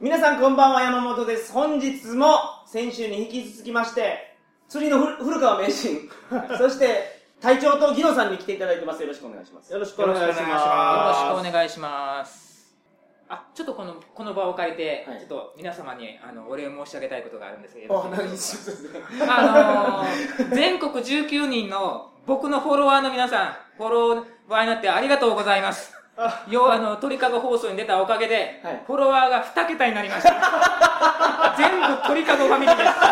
皆さんこんばんは山本です。本日も先週に引き続きまして釣りの古古川名人。そして隊長とギノさんに来ていただいてます。よろしくお願いします。よろしくお願いします。よろしくお願いします。あ、ちょっとこの、この場を借りて、はい。ちょっと皆様に、あの、お礼を申し上げたいことがあるんですけあど、何しあのー全国19人の僕のフォロワーの皆さん、フォロワーになってありがとうございます。要はあの、鳥かご放送に出たおかげで、はいフォロワーが2桁になりました。全部鳥かごファミリーです。鳥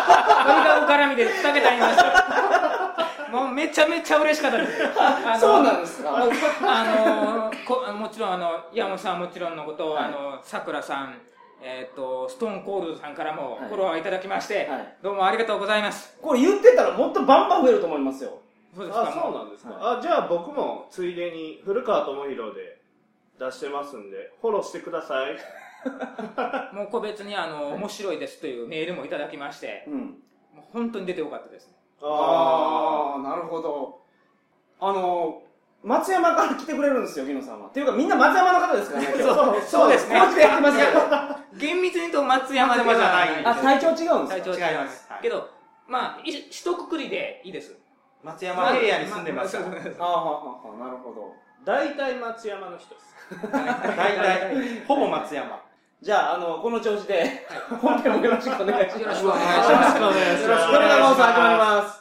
かご絡みで2桁になりました。もうめちゃめちゃ嬉しかったです。そうなんですかあのーこもちろんあの山本さんはもちろんのこと、はいあのさくらさん、えっとストーンコールドさんからもはいフォロワーいただきまして、はいどうもありがとうございますこれ言ってたらもっとバンバン増えると思いますよそうですかあ、そうなんですか。あ、じゃあ僕もついでに古川智弘で出してますんで、フォローしてください。もう個別にあの面白いですというメールもいただきましてうん。もう本当に出てよかったですね。ああなるほど。あの松山から来てくれるんですよギノさんは。っていうかみんな松山の方ですからね そうそうですね。やってますけど厳密に言うと松山では松山じゃないあ体調違うんですか体調違いますすはいけどまあい一括りでいいです松山エリアに住んでますから。まああなるほど大体松山の人です。大体、ほぼ松山。じゃあ、あの、この調子で、本編もよろしくお願いします。よろしくお願いしますよろしくお願いしますよろしくお願いします。始まります。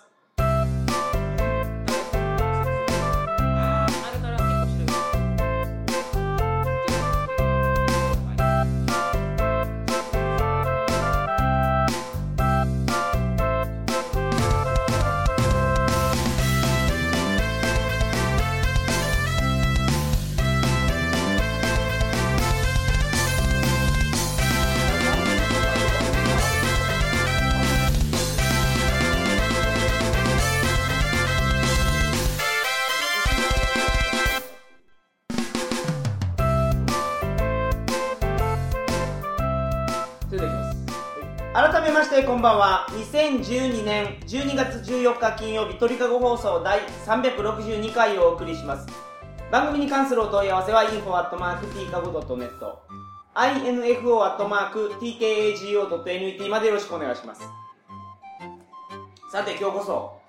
こんばんは。2012年12月14日金曜日、鳥かご放送第362回をお送りします。番組に関するお問い合わせは、info.tkago.net、info.tkago.net までよろしくお願いします。さて、今日こそ、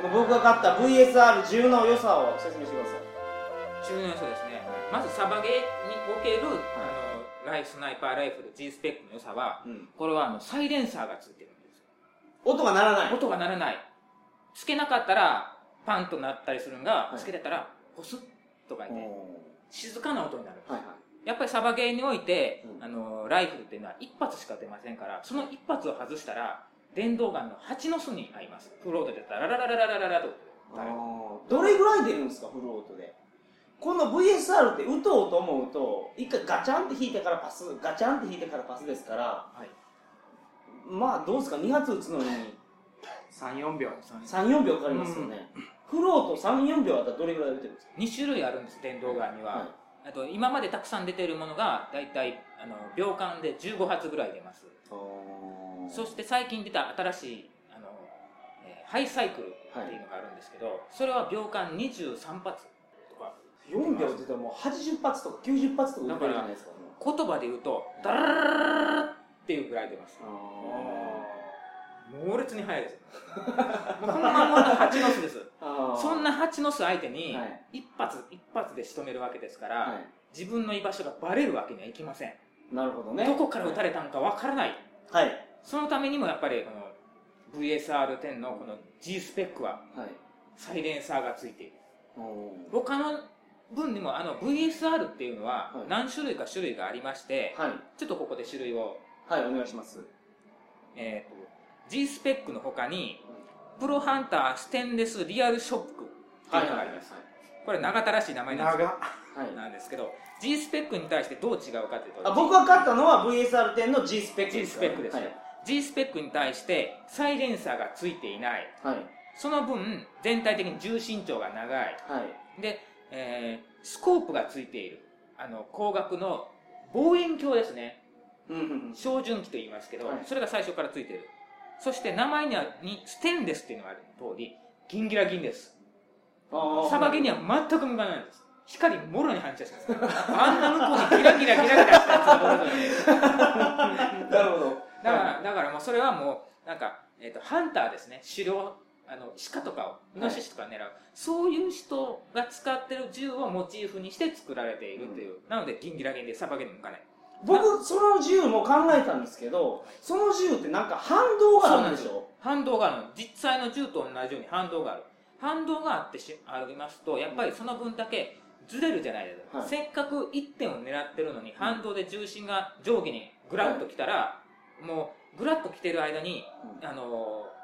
この僕が買った VSR10 の良さを説明してください。中年層ですねまずサバゲーにおける、あのライスナイパーライフル G スペックの良さは、うん、これはあのサイレンサーがついてるんです音が鳴らない。音が鳴らない。つけなかったらパンとなったりするのが、はい、つけてたらポスッとかいて静かな音になる、はいはい、やっぱりサバゲーにおいて、うん、あのライフルっていうのは一発しか出ませんからその一発を外したら電動ガンの蜂の巣に合います。フロートでたらラララララララとどれぐらい出るんですかフロートでこの VSR って打とうと思うと一回ガチャンって引いてからパスガチャンって引いてからパスですからはい。まあどうですか？2発打つのに。3、4秒。34秒かかりますよね、フロート34秒あったらどれぐらい打てるんですか？2種類あるんです電動ガンには、はい。あと今までたくさん出てるものが大体あの秒間で15発ぐらい出ます。そして最近出た新しいあの、えーハイサイクルっていうのがあるんですけど、それは秒間23発とか4秒出たらもう80発とか90発とか打てるじゃないですか。も言葉で言うとダラララっていうぐらい出ます。猛烈に速いですもう ほんまもんの蜂の巣です。そんな蜂の巣相手にはい。一発一発で仕留めるわけですから、は自分の居場所がバレるわけにはいきません。いなるほどね。どこから撃たれたのかわからない。はい。そのためにもやっぱりこの VSR10 のこの G スペックははい。サイレンサーがついている。他の分にもあの VSR っていうのははい。何種類か種類がありまして、はい。ちょっとここで種類を、はいお願いします。えーと G スペックの他にプロハンターステンレスリアルショックっていうのがあります、これ長田らしい名前なんです。長。はい。なんですけど G スペックに対してどう違うかというとあ僕が買ったのは VSR10 の G スペック G スペックです、はい。G スペックに対してサイレンサーがついていない。はい。その分全体的に重心長が長い。はい。で、えースコープがついている。あの光学の望遠鏡ですね。照準器と言いますけど、はい。それが最初からついている。そして名前にはにステンレスっていうのがある通りギンギラギンです。サバゲには全く向かないんです。光もろに反射します。からあんな向こうにギラギラギラギラしたやつがおるのに。もうなんか、えー、とハンターですね。狩猟あの鹿とかをイノシシとか狙う、そういう人が使ってる銃をモチーフにして作られているという、なのでギンギラギンでさばけに向かない。僕その銃も考えたんですけどその銃ってなんか反動があるんでしょ？反動があるの。実際の銃と同じように反動がある。反動があってしありますとやっぱりその分だけずれるじゃないですか、はい。せっかく1点を狙ってるのに反動で重心が上下にグラッときたら、もうグラッときてる間に、うん。あのし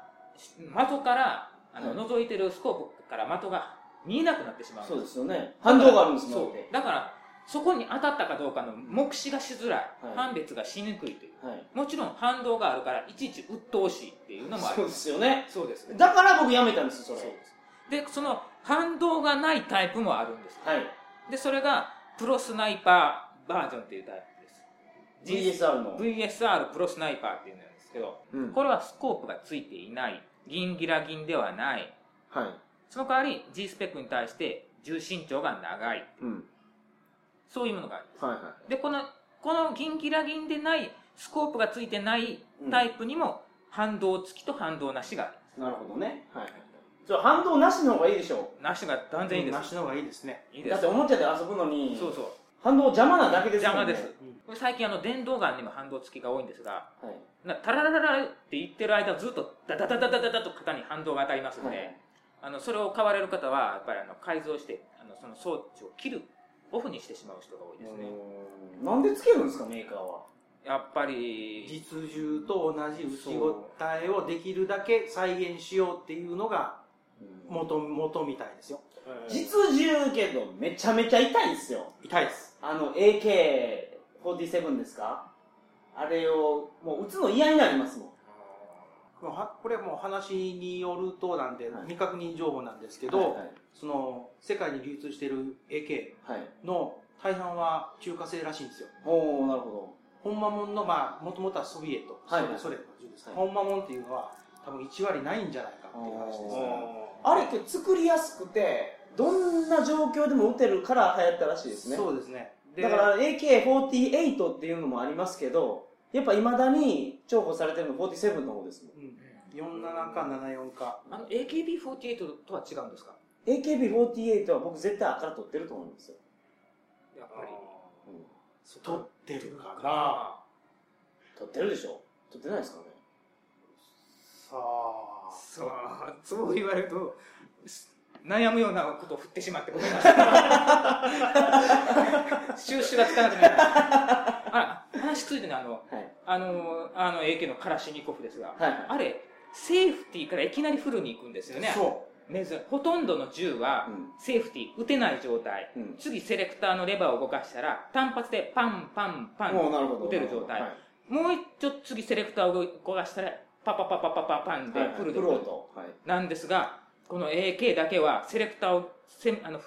的からあの、はい。覗いてるスコープから的が見えなくなってしまうそうですよね。反動があるんですもん。そう。だからそこに当たったかどうかの目視がしづらい、はい。判別がしにくいという。はい。もちろん反動があるからいちいち鬱陶しいっていうのもあるそうですよね。そうですだから僕やめたんですそれ。そうです。でその反動がないタイプもあるんです。はい。でそれがプロスナイパーバージョンっていうタイプです。VSR の。VSR プロスナイパーっていうんですけどうん。これはスコープがついていないギンギラギンではない。はい。その代わり G スペックに対して重心長が長い。うん。そういうものがあるはいはでこのこのギンギラギンでないスコープがついてないタイプにも反動付きと反動なしがあるいなるほどね。はいじゃあ反動なしの方がいいでしょなしが断然いいです、なしの方がいいですね。いいうです。だっておもちゃで遊ぶのに。そうそう反動邪魔なだけですもんね邪魔ですこれ最近あの電動ガンにも反動付きが多いんですがはいなタララララって言ってる間ずっとダダダダダダダと肩に反動が当たりますので、はいあのそれを買われる方はやっぱりあの改造してあのその装置を切るオフにしてしまう人が多いですねなんでつけるんですかメーカーはやっぱり実銃と同じ撃ち応えをできるだけ再現しようっていうのが元元みたいですよ。実銃けどめちゃめちゃ痛いですよ痛いです。あの AK47 ですか？あれをもう撃つの嫌になりますもん。これはこれはもう話によるとなんではい。未確認情報なんですけど、はいはい。その世界に流通している AK はい。の大半は中華製らしいんですよ。おおなるほ本間もんのまあもともとはソビエト、はいソ連の銃です、はい。本間もんっていうのは多分1割ないんじゃないかっていう話ですね。どあれって作りやすくてどんな状況でも撃てるから流行ったらしいですね。そうですね。でだから AK48 っていうのもありますけどやっぱいまだに重宝されてるの47の方ですもんうん。47か74か。あの AKB48 とは違うんですか？AKB48 は僕絶対赤取ってると思うんですよ、やっぱり。取ってるかな。あ取ってるでしょ。取ってないですかね。さあ。そうそう言われると悩むようなことを振ってしまってごめんなさい。収集がつかなくなるあ話ついてねあのはい。あのあの AK のカラシニコフですが、はいはい。あれセーフティーからいきなりフルに行くんですよね。そ珍しいほとんどの銃はうん。セーフティー打てない状態、うん。次セレクターのレバーを動かしたら単発でパンパンパンもうなるほど。打てる状態。はい。もう一丁次セレクターを動かしたらパパパパパパパンではいフルではい。なんですがこの AK だけはセレクターをせあの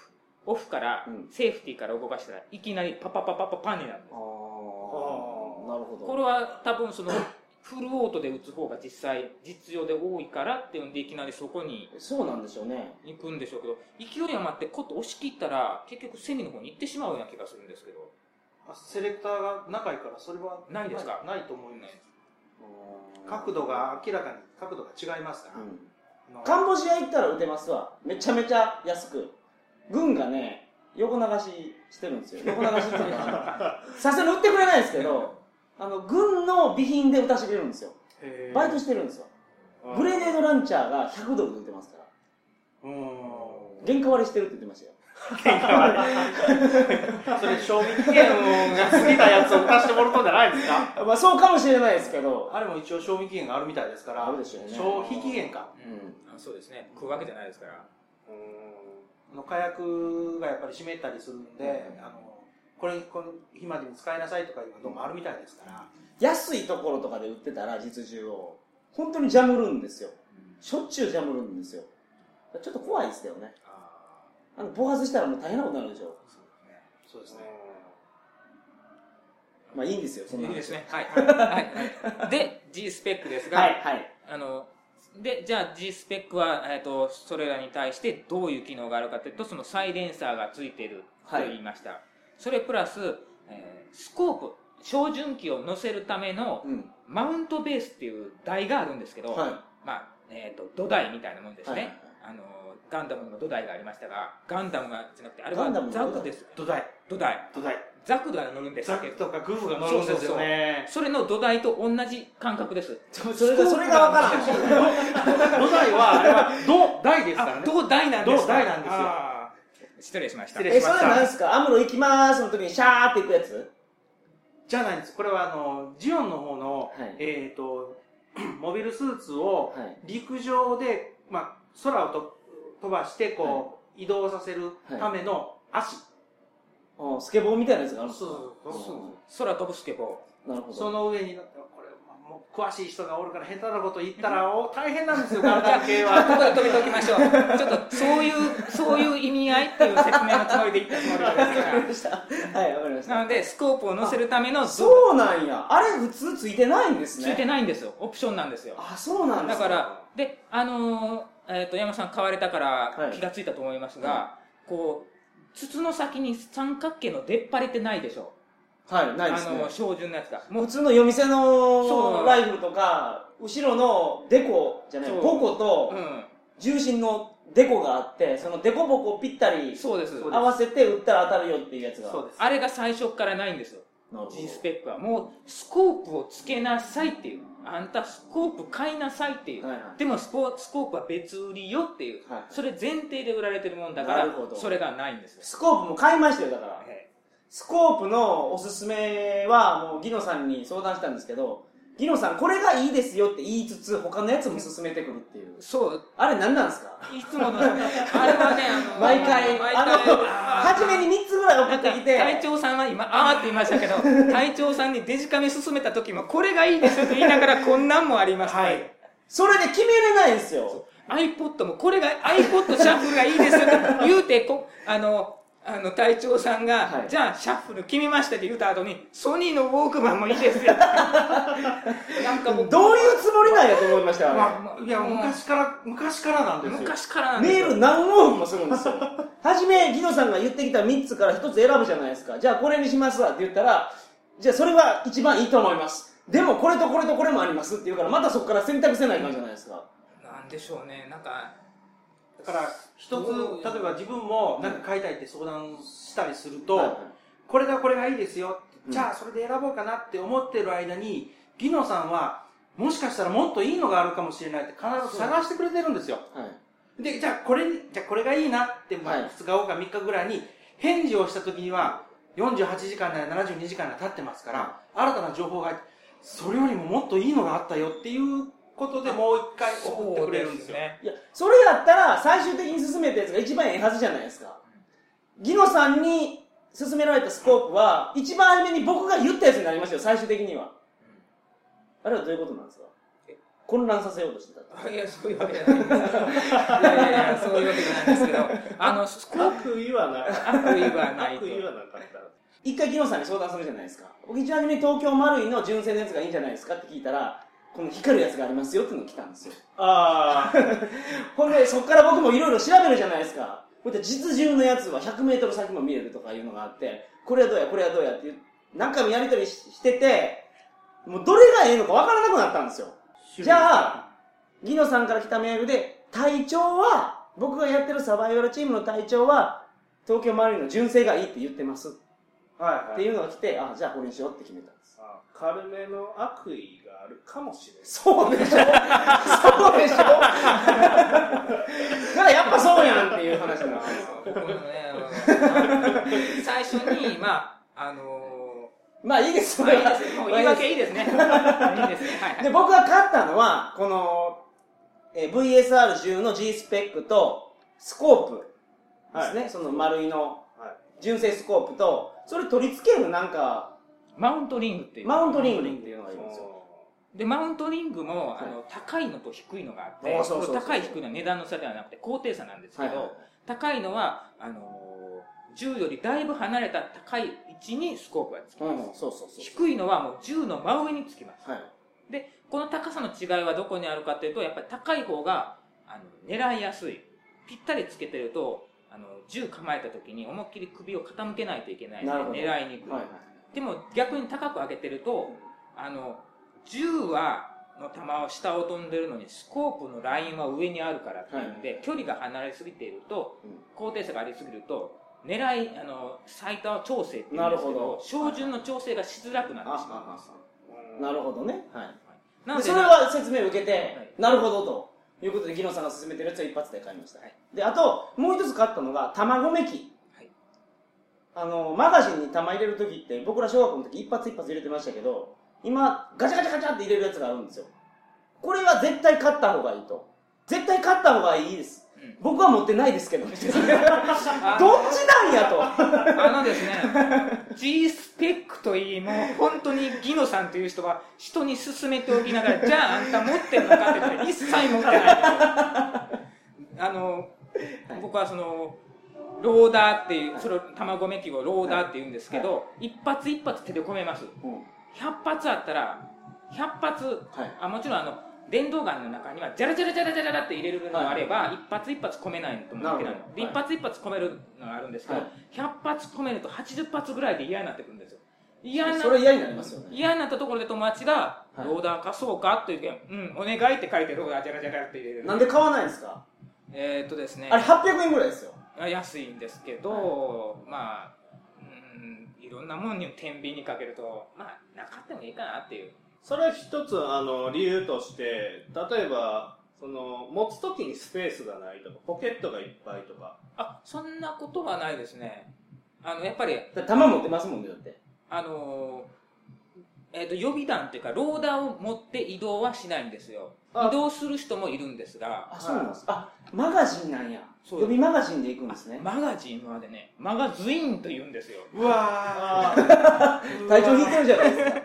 オフから、うん。セーフティーから動かしたらいきなりパパパパパパンになるんです。ああなるほど。これは多分そのフルオートで打つ方が実際実用で多いからっていうんでいきなりそこにそうなんでしょうね。行くんでしょうけど勢い余ってコッと押し切ったら結局セミの方に行ってしまうような気がするんですけど。う。セレクターが仲いいからそれはないですか？ないと思います。うん角度が明らかに角度が違いますから。うんカンボジア行ったら撃てますわ。めちゃめちゃ安く。軍がね横流ししてるんですよ。横流しっていうかさすがに売ってくれないですけどあの軍の備品で撃たせてくれるんですよ。バイトしてるんですよ。グレネードランチャーが100ドルで撃てますから。うーん。原価割りしてるって言ってましたよ それ賞味期限が過ぎたやつを貸してもらったんじゃないですか？まあそうかもしれないですけど。あれも一応賞味期限があるみたいですからあるでしょうね。消費期限か。うん。あそうですね。食うわけじゃないですから。あの火薬がやっぱり湿ったりするんで、あのこれこの日までに使いなさいとかいうのどうもあるみたいですから、安いところとかで売ってたら実銃を本当にジャムるんですよ。しょっちゅうジャムるんですよ。ちょっと怖いですよねああの暴発したらもう大変なことになるでしょ。そうですね。そうですねまあいいんですよそんないいですね。はい。はい、はい、で G スペックですが、はいはい。あのでじゃあ G スペックは、えー、とそれらに対してどういう機能があるかというとそのサイレンサーがついていると言いました、それプラス、えースコープ照準器を乗せるためのうん。マウントベースっていう台があるんですけど、はい。まあえー、と土台みたいなもんですね、はいあのガンダムの土台がありましたがガンダムがじゃなくてあれはガンダムの土台？ザクです土台。土台。土台。ザクが乗るんです。ザクとかグフが乗るんですよね。それの土台と同じ感覚です。それがそれが分からん。土台はあれは土台ですからね。あ土台なんですか？土台なんですよ。失礼しました。え失礼しましたそれなんですか？アムロ行きますの時にシャーって行くやつ？じゃないんです。これはあのジオンの方の、はい。えっ、と モビルスーツをはい。陸上で、まあ、空をと飛ばしてこう、移動させるための足、おスケボーみたいなやつがあるんですか？そうそう空飛ぶスケボなるほど。その上にこれもう詳しい人がおるから下手なこと言ったらお大変なんですよガンダム系ーはここで止めておきましょう。ちょっとそういうそういう意味合いっていう説明のつもりで言ったつもりなんですわかりましたはいわかりました。がなのでスコープを乗せるための土そうなんや。あれ普通ついてないんですね。ついてないんですよ。オプションなんですよ。あそうなんですだからであのーえー、と山さん買われたからはい。気がついたと思いますが、こう筒の先に三角形の出っ張りってないでしょ？はいないですね。あの標準のやつがもう普通の夜店のライフルとか後ろのデコじゃないボコとうん。重心のデコがあってそのデコボコをぴったりそうです。合わせて打ったら当たるよっていうやつが。そうです。あれが最初からないんですよ G スペックはもうスコープをつけなさいっていう。あんたスコープ買いなさいっていう、はいはい。でもスコープは別売りよっていう、はいそれ前提で売られてるもんだからそれがないんですよ、スコープも買いましたよだから。え。スコープのおすすめはもうギノさんに相談したんですけどギノさんこれがいいですよって言いつつ他のやつも勧めてくるっていう。えそう。あれ何なんですか？いつものあれはねあの毎回。毎あの初めに3つぐらい送ってきて隊長さんは今あーって言いましたけど隊長さんにデジカメ進めた時もこれがいいですよって言いながらこんなんもありますはい。それで決めれないんですよ。iPod もこれが iPod シャッフルがいいですよって言うてこあのあの隊長さんが、はい。じゃあシャッフル決めましたって言った後にソニーのウォークマンもいいですよ。なんかも。うどういうつもりなんやと思いましたよ、まあ、いや昔から昔からなんですよ。昔からなんですよ。メール何往復もするんですよ。初めギノさんが言ってきた3つから1つ選ぶじゃないですか。じゃあこれにしますわって言ったらじゃあそれは一番いいと思います。でもこれとこれとこれもありますって言うからまたそこから選択せないかんじゃないですか。なんでしょうね。なんかだから一つ例えば自分も何か買いたいって相談したりすると、はい。これがこれがいいですよ。うん。じゃあそれで選ぼうかなって思ってる間にギノさんはもしかしたらもっといいのがあるかもしれないって必ず探してくれてるんですよ。はい。でじゃあこれにじゃあこれがいいなって、まあはい。2日後か3日ぐらいに返事をした時には48時間なり72時間が経ってますから新たな情報がそれよりももっといいのがあったよっていうことでもう一回送ってくれるんですよ。ねいやそれやったら最終的に進めたやつが一番ええはずじゃないですか。ギノさんに勧められたスコープは一番初めに僕が言ったやつになりましたよ最終的には。あれはどういうことなんですか？え混乱させようとしてたって。あいやそういうわけじゃないんですいやいやいやそういうわけじゃないんですけど。あのスコー悪意はなかった悪意はないと。悪意はなかった。一回ギノさんに相談するじゃないですか。僕一番初めに東京マルイの純正のやつがいいんじゃないですかって聞いたらこの光るやつがありますよっていうのが来たんですよ。ああ ほんでそこから僕もいろいろ調べるじゃないですか。こうやって実銃のやつは 100m 先も見えるとかいうのがあってこれはどうやこれはどうやっていう何回もやり取りししててもうどれがええのかわからなくなったんですよ。じゃあギノさんから来たメールで隊長は僕がやってるサバイバルチームの隊長は東京マルイの純正がいいって言ってます。っはいはい。ていうのが来てあじゃあこれにしようって決めたんです。あ軽めの悪意。があるかもしれない。そうでしょ？そうでしょ？だからやっぱそうやんっていう話なんですよ。僕もねあの最初にまああのまあいいです。まあいいです。もう言い訳いいですね。いいですね。はい。はいで僕が買ったのはこの、えー VSR10 の G スペックとスコープですね、その丸いの。はい。純正スコープとそれ取り付けるなんかマウントリングっていう。マウントリングっていうのがありますよでマウントリングも、はいあの高いのと低いのがあって高い低いのは値段の差ではなくて高低差なんですけど、高いのはあのー銃よりだいぶ離れた高い位置にスコープがつきます、低いのはもう銃の真上につきます。はい。でこの高さの違いはどこにあるかというとやっぱり高い方があの狙いやすい。ぴったりつけてるとあの銃構えた時に思いっきり首を傾けないといけないので狙いにく。い、はいはい。でも逆に高く上げてるとあの銃はの弾を下を飛んでるのにスコープのラインは上にあるからっていうんで、距離が離れすぎていると高低差がありすぎると狙いあの最多調整っていうんですけど照準の調整がしづらくなってしまうんですなるほどね。はい。なのででそれは説明を受けて、はい。なるほどということで、ギノさんが勧めてるやつは一発で買いました。で、あと、もう一つ買ったのが、卵めき。はい。あの、マガジンに玉入れるときって、僕ら小学校の時一発一発入れてましたけど、今、ガチャガチャガチャって入れるやつがあるんですよ。これは絶対買った方がいいと。絶対買った方がいいです。うん僕は持ってないですけど、どっちなんやと。あのですね G スペックといいもう本当にギノさんという人は人に勧めておきながらじゃああんた持ってるのかって言ったら一切持ってないあの僕はそのローダーっていうそれを卵めきをローダーって言うんですけど、一発一発手で込めますうん100発あったら100発はい。あもちろんあの電動ガンの中にはジャラジャラジャラジャラって入れるのがあれば、一発一発込めないともいけないの一発一発込めるのがあるんですけど、はい100発込めると80発ぐらいで嫌になってくるんですよ嫌なそれ嫌になりますよね。嫌になったところで友達が「はいローダー貸そうか?」って言って「うんお願い」って書いてローダージャラジャラって入れるなんで買わないんですか？えーっとですねあれ800円ぐらいですよ。安いんですけど、まあうんいろんなものに天秤にかけるとまあなかったもいいかなっていう。それは一つあの理由として例えばその持つ時にスペースがないとかポケットがいっぱいとか。あそんなことはないですね。あのやっぱりだって玉持ってますもんね、だって。あのえー、と予備弾っていうかローダーを持って移動はしないんですよ。あ。移動する人もいるんですが。あ、そうなんです。あ、マガジンなんや。そう予備マガジンで行くんですね。マガジンまでねマガズインと言うんですよ。うわあ ー。体調引いてるじゃないですか。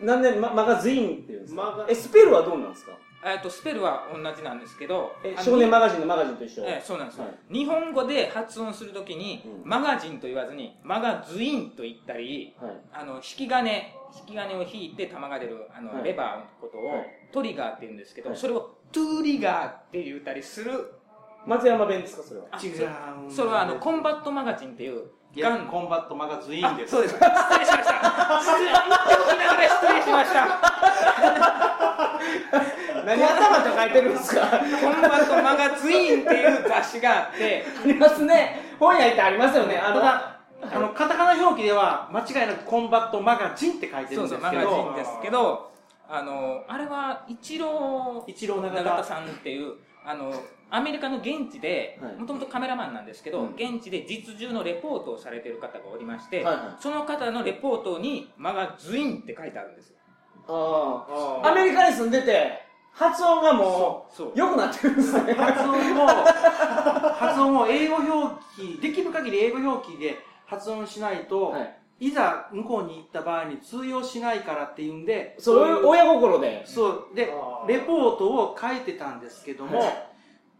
なんで、ま、マガジンって言うんですか？マガ。え、スペルはどうなんですか？えー、とスペルは同じなんですけど少年マガジンのマガジンと一緒。えーそうなんですよ、はい。日本語で発音するときに、うん。マガジンと言わずにマガズインと言ったりはい。あの引き金引き金を引いて弾が出るあの、はい。レバーのことを、はい。トリガーって言うんですけど、はい。それをトゥーリガーって言ったりする松山弁ですか、それは？あ違う。それはあのコンバットマガジンっていういやコンバットマガズインです。そうです。失礼しました。失礼言っておきながら失礼しました。何頭と書いてるんですか？コンバットマガジンっていう雑誌があって。ありますね。本屋行ってありますよね。あの、あのカタカナ表記では間違いなくコンバットマガジンって書いてるそうんですけそうマガジンどですけどあのあれは一郎一郎永田。永田さんっていうあのアメリカの現地ではいもともとカメラマンなんですけど、うん現地で実銃のレポートをされている方がおりまして、はいはいその方のレポートに「マガズイン」って書いてあるんですよああ。あアメリカに住んでて、発音がもそうう、良くなってるんですね。発音を発音を英語表記できる限り英語表記で発音しないと、はい。い、ざ向こうに行った場合に通用しないからっていうんでそういう親心で。そうでレポートを書いてたんですけども、はい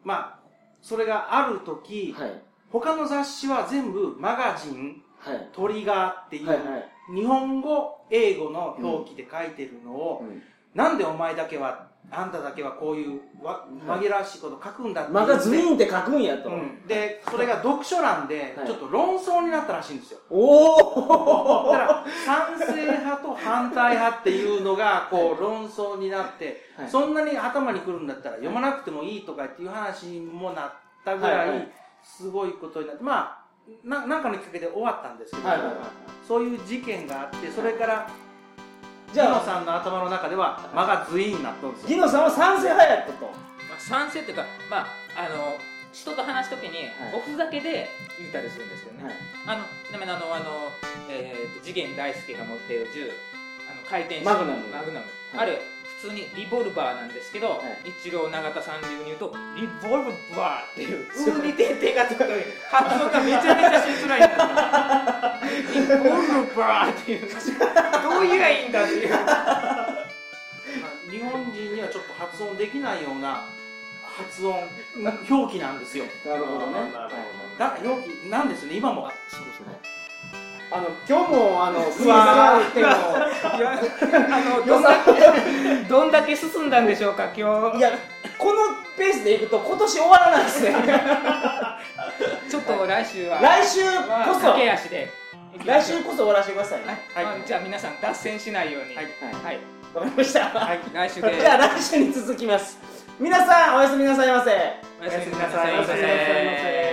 まあそれがある時、はい。他の雑誌は全部マガジンはい。トリガーっていう、はいはい。日本語英語の表記で書いてるのを、うんなんでお前だけはあんただけはこういうわ紛らわしいこと書くんだってマガズンインって書くんやと。うん、でそれが読書欄ではい。ちょっと論争になったらしいんですよ。おおだから賛成派と反対派っていうのがこう論争になって、はい。そんなに頭にくるんだったら読まなくてもいいとかっていう話にもなったぐらい。すごいことになってまあななんかのきっかけで終わったんですけど、はいはいはい。そういう事件があってそれからじゃあ、ジノさんの頭の中ではマガズインになったんですよ。ギノさんは賛成派やったと。まあ、賛成っていうか、まあ、あの人と話すときにはい。おふざけで言ったりするんですけどね、はい。あのちなみにあのあの、えー、と次元大輔が持っている銃あの回転式マグナム。マグナム、はい。あれ普通にリボルバーなんですけど、はい。一郎永田さん流に言うとリボルバーっていう「う」に点々がつくと発音がめちゃめちゃしづらいんですよリボルバーっていう。どう言えばいいんだっていう。まあ日本人にはちょっと発音できないような発音表記なんですよ。なるほどね。なるほどだ表記なんですね今も。そうそうあの、今日も、あの、フワー。っていうのどんだけどんだけ進んだんでしょうか今日。いや、このペースでいくと今年終わらないですね。ちょっと来週は来週こそ、駆け足で。行来週こそ終わらせてくださいね。はい。まあじゃあ皆さん脱線しないように。はい。はい。わかりました、はい。来週で。じゃあ来週に続きます。皆さんおやすみなさいませ。おやすみなさいませ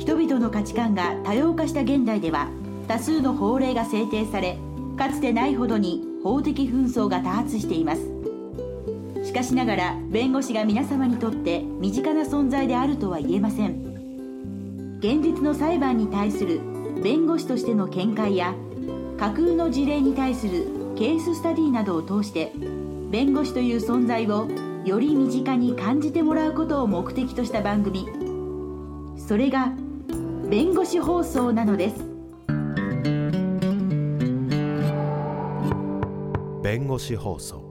人々の価値観が多様化した現代では多数の法令が制定されかつてないほどに法的紛争が多発しています。しかしながら弁護士が皆様にとって身近な存在であるとは言えません。現実の裁判に対する弁護士としての見解や架空の事例に対するケーススタディなどを通して弁護士という存在をより身近に感じてもらうことを目的とした番組。それが弁護士放送なのです。弁護士放送。